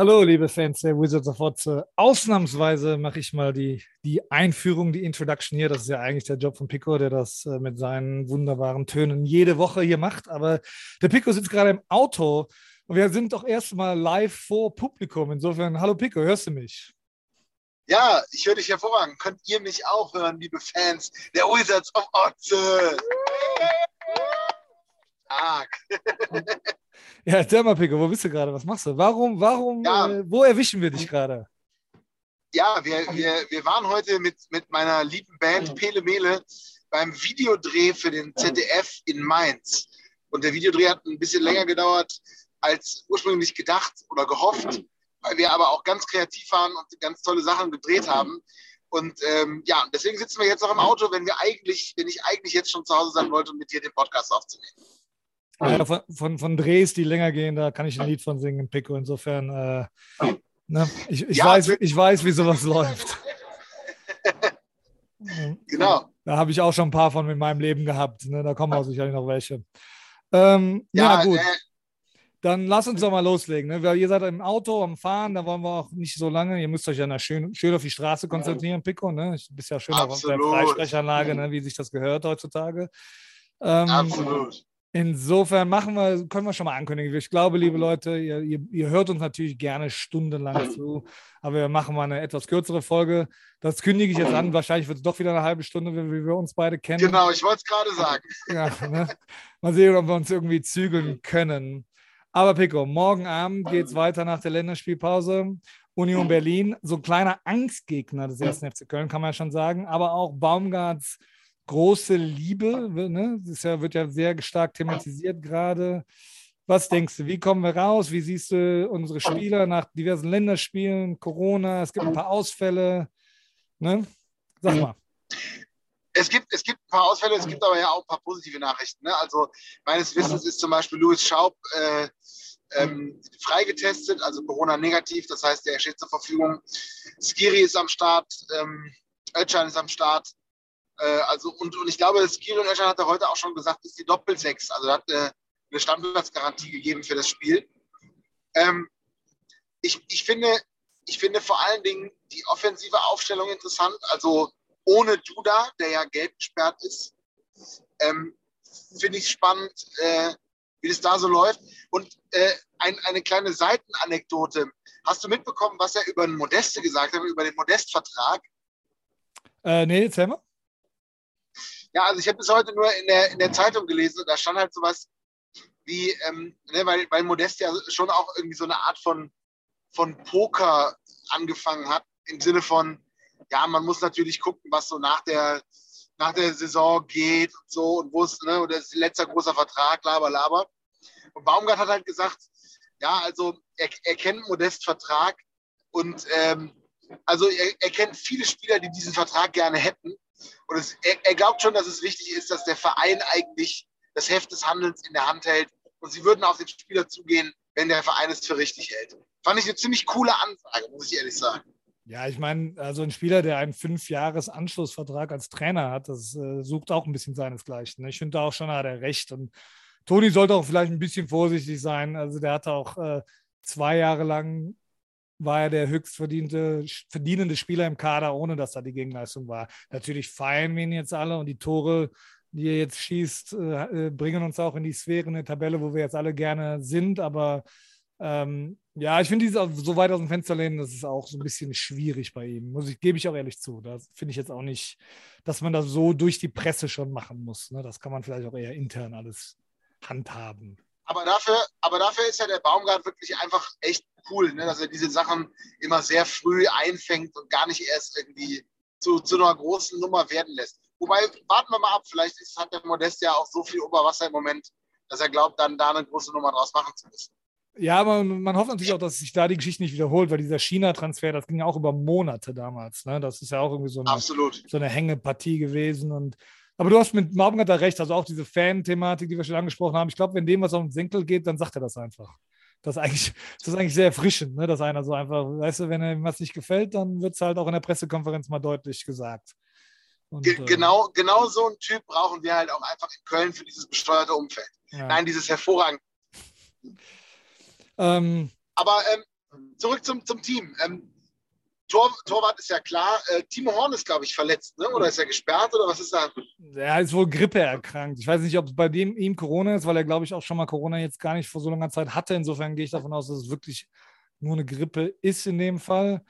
Hallo, liebe Fans der Wizards of Otze. Ausnahmsweise mache ich mal die, die Einführung, die Introduction hier. Das ist ja eigentlich der Job von Pico, der das äh, mit seinen wunderbaren Tönen jede Woche hier macht. Aber der Pico sitzt gerade im Auto und wir sind doch erstmal live vor Publikum. Insofern, hallo Pico, hörst du mich? Ja, ich höre dich hervorragend. Könnt ihr mich auch hören, liebe Fans der Wizards of Otze? Stark. Ja, erzähl mal, Pico, wo bist du gerade? Was machst du? Warum, warum, Ja. äh, wo erwischen wir dich gerade? Ja, wir, wir, wir waren heute mit, mit meiner lieben Band Pele Mele beim Videodreh für den ZDF in Mainz. Und der Videodreh hat ein bisschen länger gedauert als ursprünglich gedacht oder gehofft, weil wir aber auch ganz kreativ waren und ganz tolle Sachen gedreht haben. Und ähm, ja, deswegen sitzen wir jetzt noch im Auto, wenn wir eigentlich, wenn ich eigentlich jetzt schon zu Hause sein wollte, um mit dir den Podcast aufzunehmen. Ja, von, von, von Drehs, die länger gehen, da kann ich ein Lied von singen, Pico. Insofern, äh, ne, ich, ich, Ja, weiß, ich weiß, wie sowas läuft. Genau. Da habe ich auch schon ein paar von in meinem Leben gehabt. Ne? Da kommen auch sicherlich noch welche. Ähm, ja, gut. äh, Dann lass uns doch mal loslegen. Ne? Ihr seid im Auto am Fahren, da wollen wir auch nicht so lange. Ihr müsst euch ja na schön, schön auf die Straße konzentrieren, Pico. Ne? Du bist ja schön auf der. Freisprechanlage, ne? wie sich das gehört heutzutage. Ähm, absolut. Insofern machen wir, können wir schon mal ankündigen. Ich glaube, liebe Leute, ihr, ihr, ihr hört uns natürlich gerne stundenlang zu, aber wir machen mal eine etwas kürzere Folge. Das kündige ich jetzt an. Wahrscheinlich wird es doch wieder eine halbe Stunde, wie, wie wir uns beide kennen. Genau, ich wollte es gerade sagen. Ja, ne? Mal sehen, ob wir uns irgendwie zügeln können. Aber Pico, morgen Abend geht es weiter nach der Länderspielpause. Union Berlin, so ein kleiner Angstgegner des ersten FC Köln, kann man ja schon sagen, aber auch Baumgarts große Liebe, ne? das wird ja sehr stark thematisiert gerade. Was denkst du, wie kommen wir raus? Wie siehst du unsere Spieler nach diversen Länderspielen, Corona, es gibt ein paar Ausfälle. Ne? Sag mal. Es gibt, es gibt ein paar Ausfälle, es gibt aber ja auch ein paar positive Nachrichten. Ne? Also meines Wissens ist zum Beispiel Louis Schaub äh, ähm, freigetestet, also Corona-negativ, das heißt, der steht zur Verfügung. Skiri ist am Start, ähm, Özcan ist am Start. Äh, also, und, und ich glaube, Skiri und Özcan hat er heute auch schon gesagt, ist die Doppelsechs. Also hat äh, eine Stammplatzgarantie gegeben für das Spiel. Ähm, ich, ich, finde, ich finde vor allen Dingen die offensive Aufstellung interessant. Also ohne Duda, der ja gelb gesperrt ist, ähm, finde ich spannend, äh, wie das da so läuft. Und äh, ein, eine kleine Seitenanekdote. Hast du mitbekommen, was er über den Modeste gesagt hat, über den Modestvertrag? Äh, nee, erzähl mal. Ja, also ich habe das heute nur in der, in der Zeitung gelesen und da stand halt sowas wie, ähm, ne, weil, weil Modest ja schon auch irgendwie so eine Art von, von Poker angefangen hat, im Sinne von, ja, man muss natürlich gucken, was so nach der, nach der Saison geht und so und wo es, ne, und das ist letzter großer Vertrag, laber, laber. Und Baumgart hat halt gesagt, ja, also er, er kennt Modest Vertrag und ähm, also er, er kennt viele Spieler, die diesen Vertrag gerne hätten. Und es, er, er glaubt schon, dass es wichtig ist, dass der Verein eigentlich das Heft des Handelns in der Hand hält. Und sie würden auf den Spieler zugehen, wenn der Verein es für richtig hält. Fand ich eine ziemlich coole Ansage, muss ich ehrlich sagen. Ja, ich meine, also ein Spieler, der einen Fünfjahres-Anschlussvertrag als Trainer hat, das äh, sucht auch ein bisschen seinesgleichen. Ne? Ich finde auch schon, hat er recht. Und Toni sollte auch vielleicht ein bisschen vorsichtig sein. Also der hatte auch äh, zwei Jahre lang war er der höchst verdienende Spieler im Kader, ohne dass da die Gegenleistung war. Natürlich feiern wir ihn jetzt alle und die Tore, die er jetzt schießt, äh, bringen uns auch in die Sphäre, in der Tabelle, wo wir jetzt alle gerne sind. Aber ähm, ja, ich finde so weit aus dem Fenster lehnen, das ist auch so ein bisschen schwierig bei ihm. Muss ich, gebe ich auch ehrlich zu. Das finde ich jetzt auch nicht, dass man das so durch die Presse schon machen muss. Ne? Das kann man vielleicht auch eher intern alles handhaben. Aber dafür, aber dafür ist ja der Baumgart wirklich einfach echt cool, ne? dass er diese Sachen immer sehr früh einfängt und gar nicht erst irgendwie zu, zu einer großen Nummer werden lässt. Wobei, warten wir mal ab, vielleicht ist, hat der Modest ja auch so viel Oberwasser im Moment, dass er glaubt, dann da eine große Nummer draus machen zu müssen. Ja, aber man hofft natürlich auch, dass sich da die Geschichte nicht wiederholt, weil dieser China-Transfer, das ging ja auch über Monate damals. Ne? Das ist ja auch irgendwie so eine, so eine Hängepartie gewesen. Und, aber du hast mit Baumgart da recht, also auch diese Fan-Thematik, die wir schon angesprochen haben. Ich glaube, wenn dem was auf den Senkel geht, dann sagt er das einfach. Das ist eigentlich, das ist eigentlich sehr erfrischend, ne? dass einer so einfach, weißt du, wenn ihm was nicht gefällt, dann wird es halt auch in der Pressekonferenz mal deutlich gesagt. Und, Ge äh, genau, genau so einen Typ brauchen wir halt auch einfach in Köln für dieses besteuerte Umfeld. ja. Nein, dieses hervorragende. Ähm, Aber ähm, zurück zum, zum Team. Ähm, Tor, Torwart ist ja klar. Äh, Timo Horn ist, glaube ich, verletzt, ne? oder ist er gesperrt oder was ist da? Er ist wohl Grippe erkrankt. Ich weiß nicht, ob es bei dem ihm Corona ist, weil er, glaube ich, auch schon mal Corona jetzt gar nicht vor so langer Zeit hatte. Insofern gehe ich davon aus, dass es wirklich nur eine Grippe ist in dem Fall.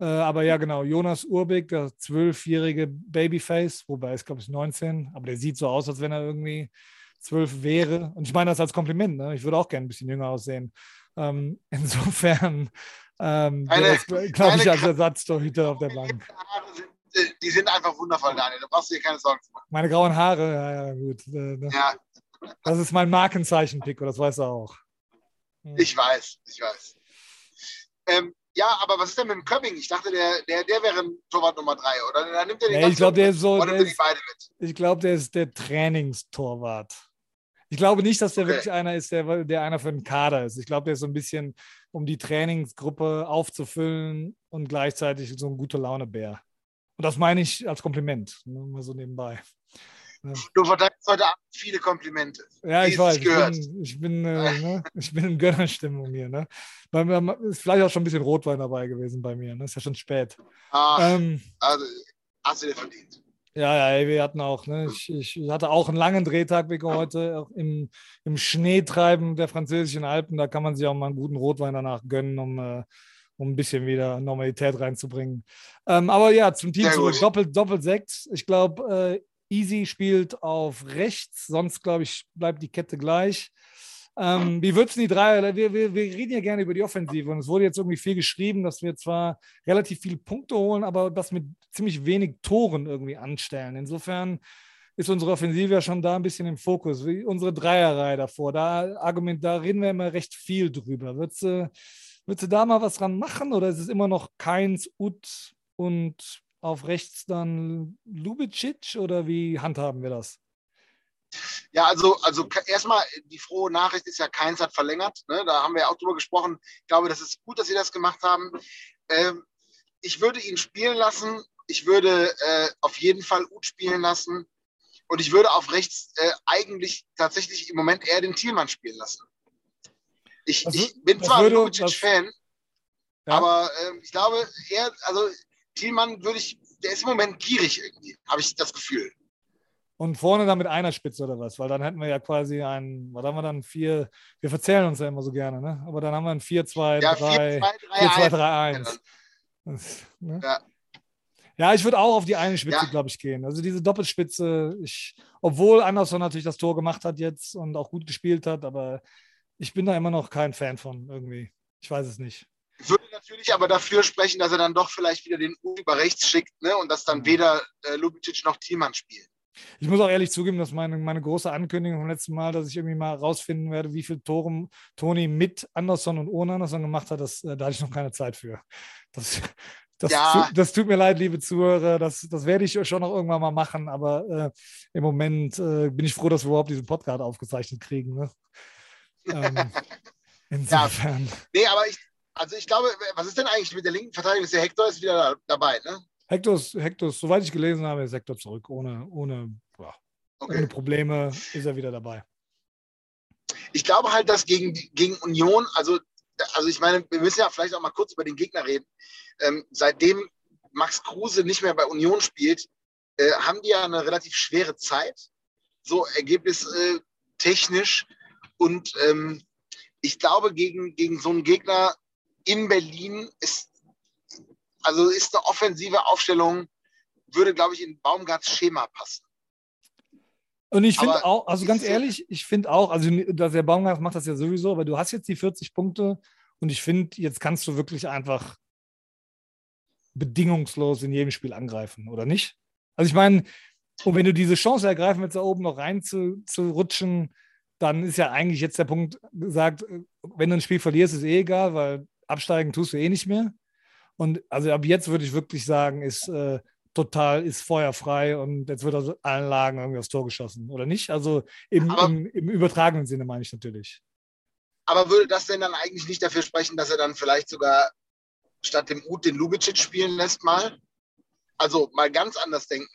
Äh, aber ja, genau, Jonas Urbig, der zwölfjährige Babyface, wobei er ist, glaube ich, 19, aber der sieht so aus, als wenn er irgendwie zwölf wäre. Und ich meine das als Kompliment, ne? ich würde auch gerne ein bisschen jünger aussehen. Ähm, insofern ähm, glaube ich, als Ersatztorhüter auf der Bank. Sind, äh, die sind einfach wundervoll, Daniel. Da brauchst du dir keine Sorgen zu machen. Meine grauen Haare, ja, ja gut. Äh, ne? Ja. Das ist mein Markenzeichen, Pico, das weißt du auch. Hm. Ich weiß, ich weiß. Ähm, ja, aber was ist denn mit dem Köpping? Ich dachte, der, der, der wäre Torwart Nummer drei, oder? Dann nimmt er den nee, ich glaube, der ist so. Der ist, ich glaube, der ist der Trainingstorwart. Ich glaube nicht, dass der okay. wirklich einer ist, der, der einer für den Kader ist. Ich glaube, der ist so ein bisschen, um die Trainingsgruppe aufzufüllen und gleichzeitig so ein gute Laune-Bär. Und das meine ich als Kompliment, ne, mal so nebenbei. Du verteilst heute Abend viele Komplimente. Ja, ich weiß. Ich bin, ich bin, äh, ne? ich bin in Gönnerstimmung hier. Ne? Bei mir ist vielleicht auch schon ein bisschen Rotwein dabei gewesen bei mir. Ne? Ist ja schon spät. Ach, ähm, also hast du dir verdient. Ja, ja, wir hatten auch, ne? ich, ich hatte auch einen langen Drehtag wie heute im, im Schneetreiben der französischen Alpen. Da kann man sich auch mal einen guten Rotwein danach gönnen, um, äh, um ein bisschen wieder Normalität reinzubringen. Ähm, aber ja, zum Team zurück. Doppelt, doppelt sechs. Ich glaube, äh, Easy spielt auf rechts, sonst glaube ich, bleibt die Kette gleich. Ähm, wie würdest du die drei? Wir, wir, wir reden ja gerne über die Offensive und es wurde jetzt irgendwie viel geschrieben, dass wir zwar relativ viele Punkte holen, aber das mit ziemlich wenig Toren irgendwie anstellen. Insofern ist unsere Offensive ja schon da ein bisschen im Fokus. Wie unsere Dreierreihe davor, da, Argument, da reden wir immer recht viel drüber. Würdest du, würdest du da mal was dran machen oder ist es immer noch Keins, Ut und auf rechts dann Lubicic oder wie handhaben wir das? Ja, also, also erstmal die frohe Nachricht ist ja, Keins hat verlängert. Ne? Da haben wir ja auch drüber gesprochen. Ich glaube, das ist gut, dass Sie das gemacht haben. Ähm, ich würde ihn spielen lassen. Ich würde äh, auf jeden Fall Ut spielen lassen. Und ich würde auf rechts äh, eigentlich tatsächlich im Moment eher den Thielmann spielen lassen. Ich, also, ich bin zwar ein Lubicic-Fan, ja. aber äh, ich glaube, er, also Thielmann würde ich, der ist im Moment gierig irgendwie, habe ich das Gefühl. Und vorne dann mit einer Spitze oder was? Weil dann hätten wir ja quasi einen, was haben wir dann? Vier, wir verzählen uns ja immer so gerne, ne? Aber dann haben wir ein 4, 2, 3, 4, 2, 3, 1. Ne? Ja. ja, ich würde auch auf die eine Spitze, ja. glaube ich, gehen. Also diese Doppelspitze, ich, obwohl Anderson natürlich das Tor gemacht hat jetzt und auch gut gespielt hat, aber ich bin da immer noch kein Fan von irgendwie. Ich weiß es nicht. Würde natürlich aber dafür sprechen, dass er dann doch vielleicht wieder den U über rechts schickt ne? und dass dann mhm. weder äh, Lubicic noch Thielmann spielen. Ich muss auch ehrlich zugeben, dass meine, meine große Ankündigung vom letzten Mal, dass ich irgendwie mal rausfinden werde, wie viele Tore Toni mit Anderson und ohne Anderson gemacht hat, das, äh, da hatte ich noch keine Zeit für. Das, das, ja. das tut mir leid, liebe Zuhörer. Das, das werde ich schon noch irgendwann mal machen, aber äh, im Moment äh, bin ich froh, dass wir überhaupt diesen Podcast aufgezeichnet kriegen. Ne? Ähm, insofern. Ja. Nee, aber ich, also ich glaube, was ist denn eigentlich mit der linken Verteidigung? Der Hector ist wieder da, dabei, ne? Hector, Hector, soweit ich gelesen habe, ist Hector zurück. Ohne, ohne, ja, okay. ohne Probleme ist er wieder dabei. Ich glaube halt, dass gegen, gegen Union, also, also ich meine, wir müssen ja vielleicht auch mal kurz über den Gegner reden. Ähm, seitdem Max Kruse nicht mehr bei Union spielt, äh, haben die ja eine relativ schwere Zeit, so ergebnistechnisch. Äh, und ähm, ich glaube, gegen, gegen so einen Gegner in Berlin ist, also ist eine offensive Aufstellung, würde, glaube ich, in Baumgarts Schema passen. Und ich finde auch, also ganz ehrlich, ich finde auch, also dass der Baumgart macht das ja sowieso, aber du hast jetzt die 40 Punkte und ich finde, jetzt kannst du wirklich einfach bedingungslos in jedem Spiel angreifen, oder nicht? Also ich meine, und wenn du diese Chance ergreifen willst, da oben noch rein zu, zu rutschen, dann ist ja eigentlich jetzt der Punkt gesagt, wenn du ein Spiel verlierst, ist eh egal, weil absteigen tust du eh nicht mehr. Und also ab jetzt würde ich wirklich sagen, ist äh, total, ist feuerfrei und jetzt wird aus allen Lagen irgendwie aufs Tor geschossen, oder nicht? Also im, im, im übertragenen Sinne meine ich natürlich. Aber würde das denn dann eigentlich nicht dafür sprechen, dass er dann vielleicht sogar statt dem Ut den Lubicic spielen lässt mal? Also mal ganz anders denken.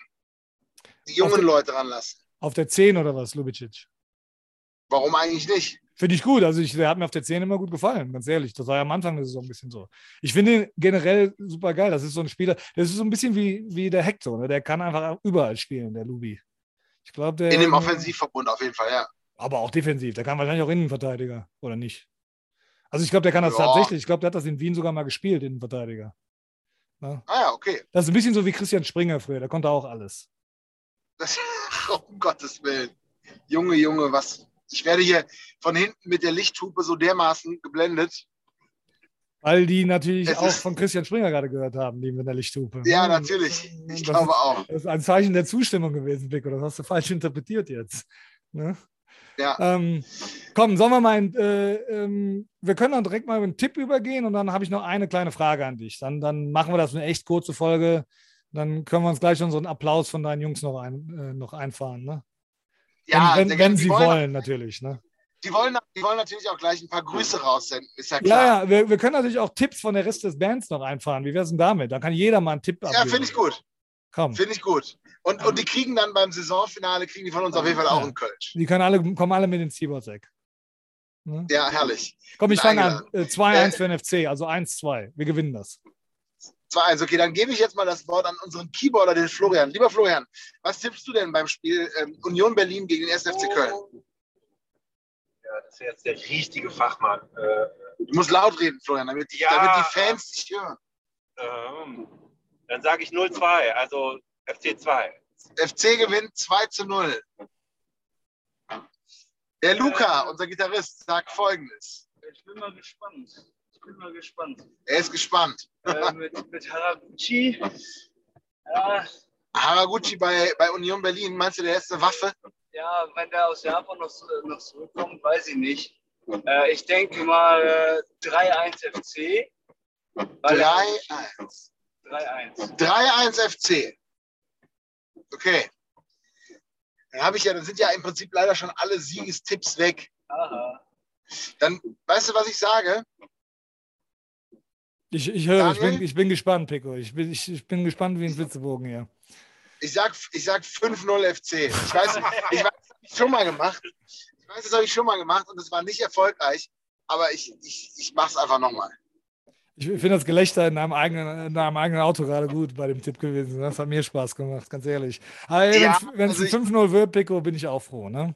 Die jungen der, Leute ranlassen. Auf der 10 oder was, Lubicic? Warum eigentlich nicht? Finde ich gut. Also ich, der hat mir auf der 10 immer gut gefallen, ganz ehrlich. Das war ja am Anfang der Saison ein bisschen so. Ich finde ihn generell super geil. Das ist so ein Spieler, das ist so ein bisschen wie, wie der Hector. Ne? Der kann einfach überall spielen, der Lubi. Ich glaube, der. In dem Offensivverbund auf jeden Fall, ja. Aber auch defensiv. Der kann wahrscheinlich auch Innenverteidiger, oder nicht? Also ich glaube, der kann das Ja. tatsächlich. Ich glaube, der hat das in Wien sogar mal gespielt, Innenverteidiger. Ne? Ah ja, okay. Das ist ein bisschen so wie Christian Springer früher. Der konnte auch alles. Das, um Gottes Willen. Junge, Junge, was. Ich werde hier von hinten mit der Lichthupe so dermaßen geblendet. Weil die natürlich Es auch von Christian Springer gerade gehört haben, die mit der Lichthupe. Ja, Ne? natürlich. Ich Das glaube ist- auch. Das ist ein Zeichen der Zustimmung gewesen, Pico. Das hast du falsch interpretiert jetzt. Ne? Ja. Ähm, komm, sollen wir mal, ein, äh, ähm, wir können dann direkt mal über einen Tipp übergehen und dann habe ich noch eine kleine Frage an dich. Dann, dann machen wir das eine echt kurze Folge. Dann können wir uns gleich unseren Applaus von deinen Jungs noch, ein, äh, noch einfahren. Ne? Ja, wenn, wenn, wenn sie wollen, wollen, natürlich. Ne? Die wollen, die wollen natürlich auch gleich ein paar Grüße raussenden, ist ja Ja, klar. ja, wir, wir können natürlich auch Tipps von der Rest des Bands noch einfahren. Wie wäre es denn damit? Da kann jeder mal einen Tipp Ja, abgeben. finde ich gut. Komm, Finde ich gut. Und, und die kriegen dann beim Saisonfinale, kriegen die von uns auf jeden Fall auch Ja. einen Kölsch. die können alle, kommen alle mit den Seaboards-Eck. Ne? Ja, herrlich. Komm, ich fange an. eingeladen. Äh, 2-1 für den FC, also 1-2. Wir gewinnen das. 2-1, okay, dann gebe ich jetzt mal das Wort an unseren Keyboarder, den Florian. Lieber Florian, was tippst du denn beim Spiel ähm, Union Berlin gegen den 1. FC Köln? Ja, das ist jetzt der richtige Fachmann. Äh, Du musst laut reden, Florian, damit die, Ja. damit die Fans dich hören. ähm, dann sage ich 0-2, also FC 2. FC gewinnt 2 zu 0. Der Luca, unser Gitarrist, sagt folgendes. Ich bin mal gespannt. Ich bin mal gespannt. Er ist gespannt. Äh, mit, mit Haraguchi. Ja, Haraguchi bei, bei Union Berlin, meinst du, der ist eine Waffe? ja, wenn der aus Japan noch, noch zurückkommt, weiß ich nicht. Äh, ich denke mal äh, 3-1 FC. Weil- 3-1. 3-1. 3-1 FC. Okay. Dann habe ich ja, dann sind ja im Prinzip leider schon alle Siegestipps weg. Aha. Dann, weißt du, was ich sage? Ich, ich höre, ich bin, Daniel? ich bin gespannt, Pico. Ich bin, ich, ich bin gespannt wie ein Flitzebogen hier. Ich sag, ich sag 5-0 FC. Ich weiß, ich weiß, das habe ich schon mal gemacht. Ich weiß, das habe ich schon mal gemacht und es war nicht erfolgreich. Aber ich, ich, ich mache es einfach nochmal. Ich finde das Gelächter in einem, eigenen, in einem eigenen Auto gerade gut bei dem Tipp gewesen. Das hat mir Spaß gemacht, ganz ehrlich. Aber Ja, wenn es also ich- ein 5-0 wird, Pico, bin ich auch froh. Ne?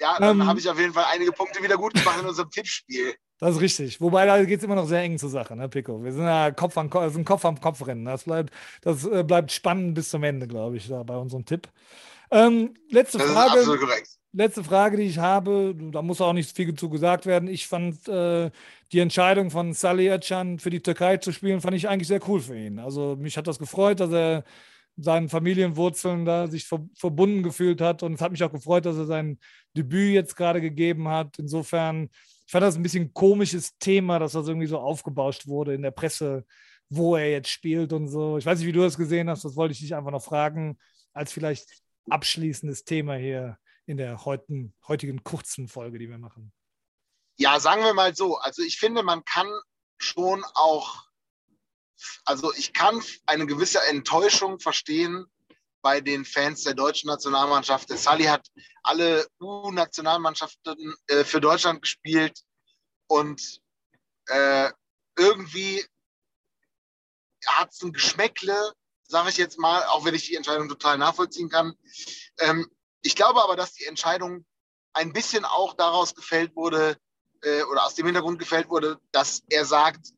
Ja, dann Ähm. habe ich auf jeden Fall einige Punkte wieder gut gemacht in unserem Tippspiel. Das ist richtig. Wobei da geht es immer noch sehr eng zur Sache, ne, Pico? Wir sind ja Kopf an Kopf, ist ein Kopf am Kopf rennen. Das bleibt, das äh, bleibt spannend bis zum Ende, glaube ich, da bei unserem Tipp. Ähm, letzte Das ist Frage. absolut korrekt. letzte Frage, die ich habe, da muss auch nicht viel zu gesagt werden. Ich fand äh, die Entscheidung von Salih Özcan für die Türkei zu spielen, fand ich eigentlich sehr cool für ihn. Also mich hat das gefreut, dass er seinen Familienwurzeln da sich ver verbunden gefühlt hat und es hat mich auch gefreut, dass er sein Debüt jetzt gerade gegeben hat. Insofern, ich fand das ein bisschen ein komisches Thema, dass das irgendwie so aufgebauscht wurde in der Presse, wo er jetzt spielt und so. Ich weiß nicht, wie du das gesehen hast, das wollte ich dich einfach noch fragen, als vielleicht abschließendes Thema hier in der heutigen, heutigen kurzen Folge, die wir machen. Ja, sagen wir mal so. Also ich finde, man kann schon auch, also ich kann eine gewisse Enttäuschung verstehen bei den Fans der deutschen Nationalmannschaft. Der Sally hat alle U-Nationalmannschaften äh, für Deutschland gespielt und äh, irgendwie hat es ein Geschmäckle, sage ich jetzt mal, auch wenn ich die Entscheidung total nachvollziehen kann. Ähm, ich glaube aber, dass die Entscheidung ein bisschen auch daraus gefällt wurde, äh, oder aus dem Hintergrund gefällt wurde, dass er sagt,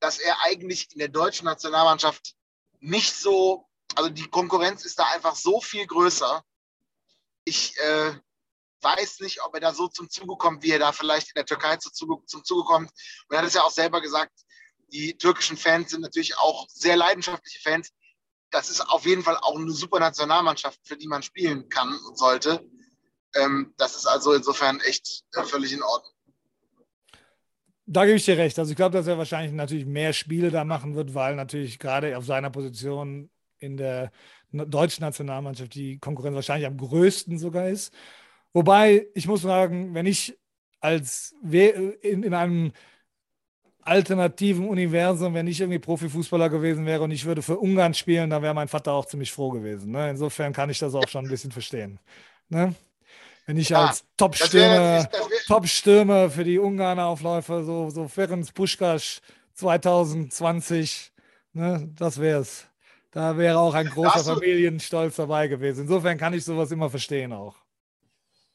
dass er eigentlich in der deutschen Nationalmannschaft nicht so, also die Konkurrenz ist da einfach so viel größer. Ich äh, weiß nicht, ob er da so zum Zuge kommt, wie er da vielleicht in der Türkei zu zum Zuge kommt. Und er hat es ja auch selber gesagt, die türkischen Fans sind natürlich auch sehr leidenschaftliche Fans. Das ist auf jeden Fall auch eine super Nationalmannschaft, für die man spielen kann und sollte. Ähm, das ist also insofern echt äh, völlig in Ordnung. Da gebe ich dir recht. Also ich glaube, dass er wahrscheinlich natürlich mehr Spiele da machen wird, weil natürlich gerade auf seiner Position in der deutschen Nationalmannschaft die Konkurrenz wahrscheinlich am größten sogar ist. Wobei, ich muss sagen, wenn ich als in, in einem alternativen Universum, wenn ich irgendwie Profifußballer gewesen wäre und ich würde für Ungarn spielen, dann wäre mein Vater auch ziemlich froh gewesen. Ne? Insofern kann ich das auch schon ein bisschen verstehen. Ne? Wenn ich Ja, als Top-Stürmer Top-Stürmer für die Ungarn-Aufläufer, so, so Ferenc Puschkasch 2020, ne, das wär's. Da wäre auch ein großer du- Familienstolz dabei gewesen. Insofern kann ich sowas immer verstehen auch.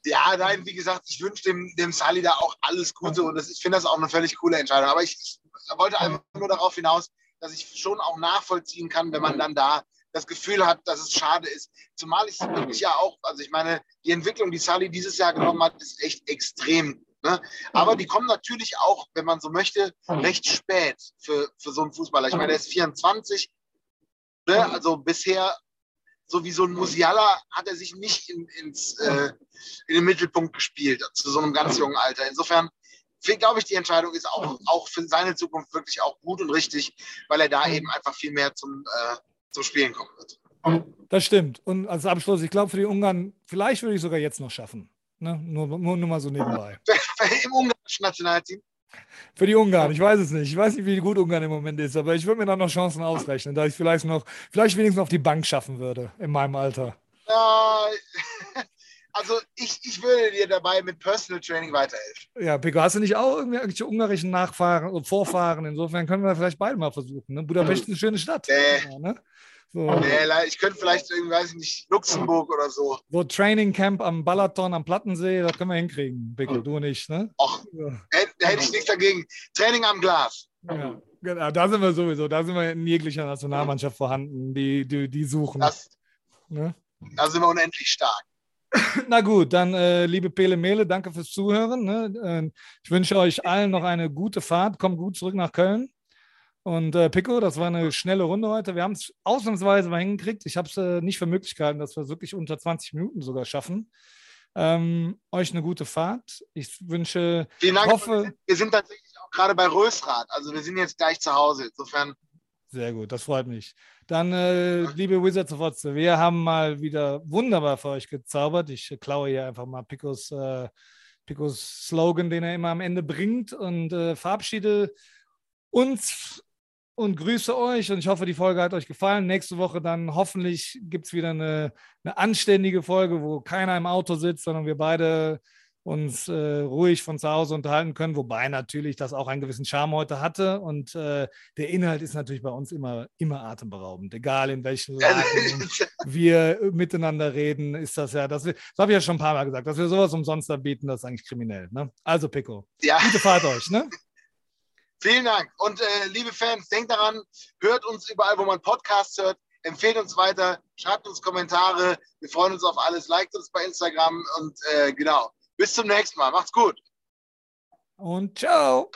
Ja, nein, wie gesagt, ich wünsche dem, dem Sally da auch alles Gute und das, ich finde das auch eine völlig coole Entscheidung. Aber ich, ich wollte einfach nur darauf hinaus, dass ich schon auch nachvollziehen kann, wenn man dann da das Gefühl hat, dass es schade ist. Zumal ich wirklich ja auch, also ich meine, die Entwicklung, die Sally dieses Jahr genommen hat, ist echt extrem. Ne? Aber die kommen natürlich auch, wenn man so möchte, recht spät für, für so einen Fußballer. Ich meine, der ist 24. Ne? Also bisher, so wie so ein Musiala, hat er sich nicht in, ins, äh, in den Mittelpunkt gespielt, zu so einem ganz jungen Alter. Insofern glaube ich, die Entscheidung ist auch, auch für seine Zukunft wirklich auch gut und richtig, weil er da eben einfach viel mehr zum, äh, zum Spielen kommen wird. Das stimmt. Und als Abschluss, ich glaube, für die Ungarn, vielleicht würde ich sogar jetzt noch schaffen. Ne? Nur, nur, nur mal so nebenbei. Im ungarischen Nationalteam. Für die Ungarn, ich weiß es nicht. Ich weiß nicht, wie gut Ungarn im Moment ist, aber ich würde mir dann noch Chancen ausrechnen, da ich vielleicht noch, vielleicht wenigstens auf die Bank schaffen würde in meinem Alter. Ja, also ich, ich würde dir dabei mit Personal Training weiterhelfen. Ja, Pico, hast du nicht auch irgendwelche ungarischen Nachfahren oder Vorfahren? Insofern können wir vielleicht beide mal versuchen. Ne? Budapest ist eine schöne Stadt. Nee. Ja, ne? So, Nee, ich könnte vielleicht irgendwie, weiß ich nicht, Luxemburg oder so. so Training Camp am Balaton, am Plattensee, das können wir hinkriegen, Pico, du und ich. Ne? Och, Ja. hätte, hätte ich nichts dagegen. Training am Glas. Ja, genau, da sind wir sowieso, da sind wir in jeglicher Nationalmannschaft vorhanden, die, die, die suchen. Das, Ne? da sind wir unendlich stark. Na gut, dann äh, liebe Pele Mele, danke fürs Zuhören. Ne? Äh, ich wünsche euch allen noch eine gute Fahrt. Kommt gut zurück nach Köln. Und äh, Pico, das war eine schnelle Runde heute. Wir haben es ausnahmsweise mal hingekriegt. Ich habe es äh, nicht für möglich gehalten, dass wir es wirklich unter 20 Minuten sogar schaffen. Ähm, euch eine gute Fahrt. Ich wünsche, Vielen Dank. hoffe- wir sind tatsächlich auch gerade bei Rösrath. Also wir sind jetzt gleich zu Hause. Insofern, sehr gut, das freut mich. Dann, äh, liebe Wizards of Otze, wir haben mal wieder wunderbar für euch gezaubert. Ich klaue hier einfach mal Picos, äh, Picos Slogan, den er immer am Ende bringt und äh, verabschiede uns und grüße euch und ich hoffe, die Folge hat euch gefallen. Nächste Woche dann hoffentlich gibt es wieder eine, eine anständige Folge, wo keiner im Auto sitzt, sondern wir beide uns äh, ruhig von zu Hause unterhalten können, wobei natürlich das auch einen gewissen Charme heute hatte und äh, der Inhalt ist natürlich bei uns immer, immer atemberaubend, egal in welchen Lagen wir miteinander reden, ist das ja, das, das habe ich ja schon ein paar Mal gesagt, dass wir sowas umsonst anbieten, das ist eigentlich kriminell. Ne? Also Pico, ja. gute Fahrt euch. Ne? Vielen Dank. Und äh, liebe Fans, denkt daran, hört uns überall, wo man Podcasts hört. Empfehlt uns weiter, schreibt uns Kommentare. Wir freuen uns auf alles. Liked uns bei Instagram und äh, genau. Bis zum nächsten Mal. Macht's gut. Und ciao.